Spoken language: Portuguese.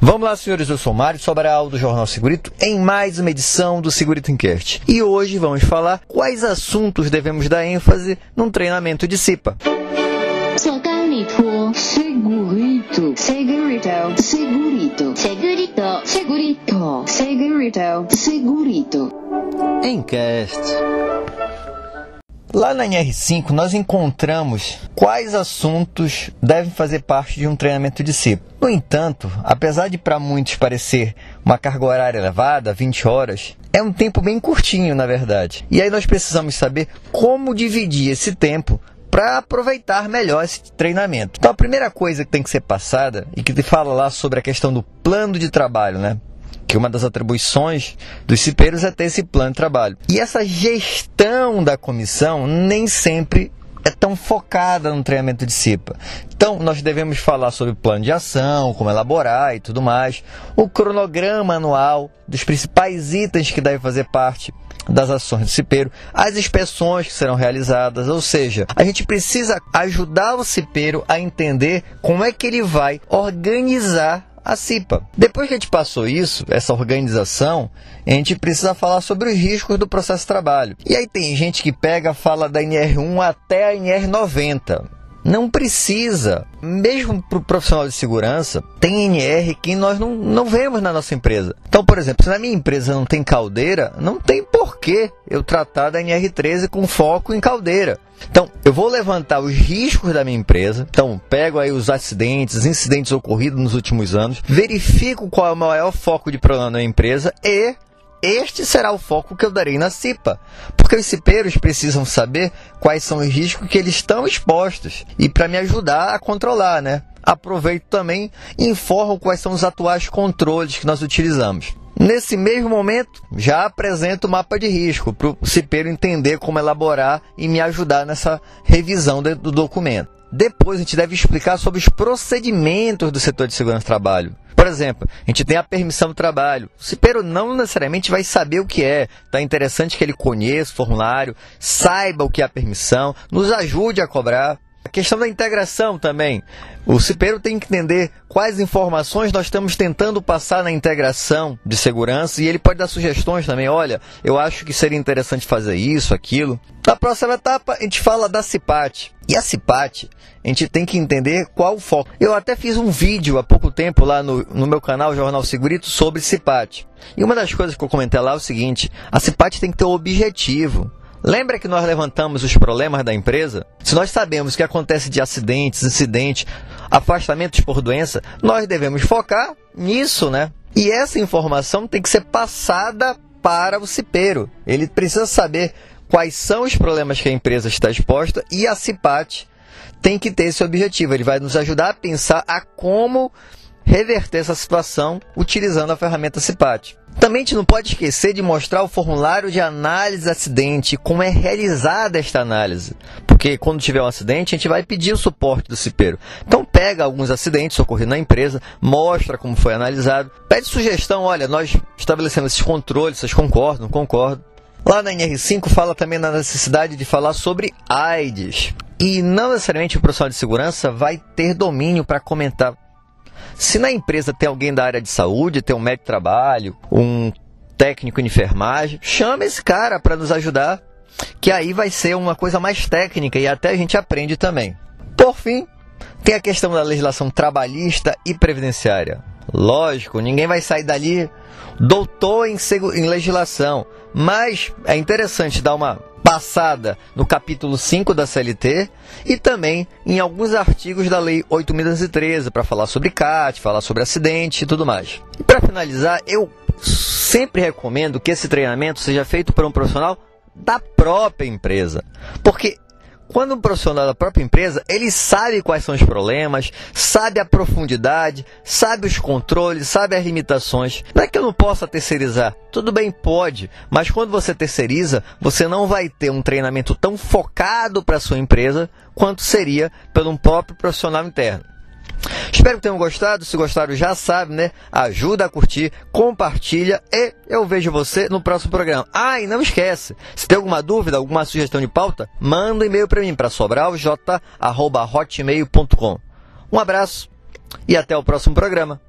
Vamos lá, senhores, eu sou Mário Sobral do Jornal Segurito em mais uma edição do Segurito Enquete. E hoje vamos falar quais assuntos devemos dar ênfase num treinamento de CIPA. Segurito, segurito, segurito, segurito, segurito, segurito, segurito, segurito. Encast. Lá na NR5 nós encontramos quais assuntos devem fazer parte de um treinamento de CIPA. No entanto, apesar de para muitos parecer uma carga horária elevada, 20 horas, é um tempo bem curtinho, na verdade. E aí nós precisamos saber como dividir esse tempo para aproveitar melhor esse treinamento. Então a primeira coisa que tem que ser passada e que fala lá sobre a questão do plano de trabalho, né? Que uma das atribuições dos cipeiros é ter esse plano de trabalho. E essa gestão da comissão nem sempre é tão focada no treinamento de CIPA. Então, nós devemos falar sobre o plano de ação, como elaborar e tudo mais, o cronograma anual dos principais itens que devem fazer parte das ações do cipeiro, as inspeções que serão realizadas, ou seja, a gente precisa ajudar o cipeiro a entender como é que ele vai organizar a CIPA. Depois que a gente passou isso, essa organização, a gente precisa falar sobre os riscos do processo de trabalho. E aí tem gente que pega, fala da NR1 até a NR90. Não precisa. Mesmo para o profissional de segurança, tem NR que nós não, não vemos na nossa empresa. Então, por exemplo, se na minha empresa não tem caldeira, não tem porquê eu tratar da NR13 com foco em caldeira. Então, eu vou levantar os riscos da minha empresa. Então, pego aí os acidentes, incidentes ocorridos nos últimos anos, verifico qual é o maior foco de problema na empresa e este será o foco que eu darei na CIPA, porque os cipeiros precisam saber quais são os riscos que eles estão expostos e para me ajudar a controlar, né? Aproveito também e informo quais são os atuais controles que nós utilizamos. Nesse mesmo momento, já apresento o mapa de risco para o cipeiro entender como elaborar e me ajudar nessa revisão do documento. Depois a gente deve explicar sobre os procedimentos do setor de segurança do trabalho. Por exemplo, a gente tem a permissão do trabalho. O cipeiro não necessariamente vai saber o que é. É interessante que ele conheça o formulário, saiba o que é a permissão, nos ajude a cobrar. A questão da integração também. O cipeiro tem que entender quais informações nós estamos tentando passar na integração de segurança e ele pode dar sugestões também. Olha, eu acho que seria interessante fazer isso, aquilo. Na próxima etapa, a gente fala da CIPAT. E a CIPAT, a gente tem que entender qual o foco. Eu até fiz um vídeo há pouco tempo lá no, no meu canal Jornal Segurito sobre CIPAT. E uma das coisas que eu comentei lá é o seguinte: a CIPAT tem que ter um objetivo. Lembra que nós levantamos os problemas da empresa? Se nós sabemos que acontece de acidentes, incidentes, afastamentos por doença, nós devemos focar nisso, né? E essa informação tem que ser passada para o cipeiro. Ele precisa saber quais são os problemas que a empresa está exposta e a CIPAT tem que ter esse objetivo. Ele vai nos ajudar a pensar a como reverter essa situação utilizando a ferramenta CIPAT. Também a gente não pode esquecer de mostrar o formulário de análise de acidente, como é realizada esta análise. Porque quando tiver um acidente, a gente vai pedir o suporte do cipeiro. Então pega alguns acidentes ocorridos na empresa, mostra como foi analisado, pede sugestão, olha, nós estabelecemos esses controles, vocês concordam, não concordam? Lá na NR5 fala também na necessidade de falar sobre AIDS. E não necessariamente o profissional de segurança vai ter domínio para comentar se na empresa tem alguém da área de saúde, tem um médico de trabalho, um técnico em enfermagem, chama esse cara para nos ajudar, que aí vai ser uma coisa mais técnica e até a gente aprende também. Por fim, tem a questão da legislação trabalhista e previdenciária. Lógico, ninguém vai sair dali doutor em, em legislação, mas é interessante dar uma passada no capítulo 5 da CLT e também em alguns artigos da Lei 8.213 para falar sobre CAT, falar sobre acidente e tudo mais. E para finalizar, eu sempre recomendo que esse treinamento seja feito por um profissional da própria empresa, porque quando um profissional da própria empresa, ele sabe quais são os problemas, sabe a profundidade, sabe os controles, sabe as limitações. Não é que eu não possa terceirizar. Tudo bem, pode, mas quando você terceiriza, você não vai ter um treinamento tão focado para a sua empresa quanto seria pelo próprio profissional interno. Espero que tenham gostado. Se gostaram, já sabe, né? Ajuda a curtir, compartilha e eu vejo você no próximo programa. Ah, e não esquece, se tem alguma dúvida, alguma sugestão de pauta, manda um e-mail para mim para sobralj@hotmail.com. Um abraço e até o próximo programa.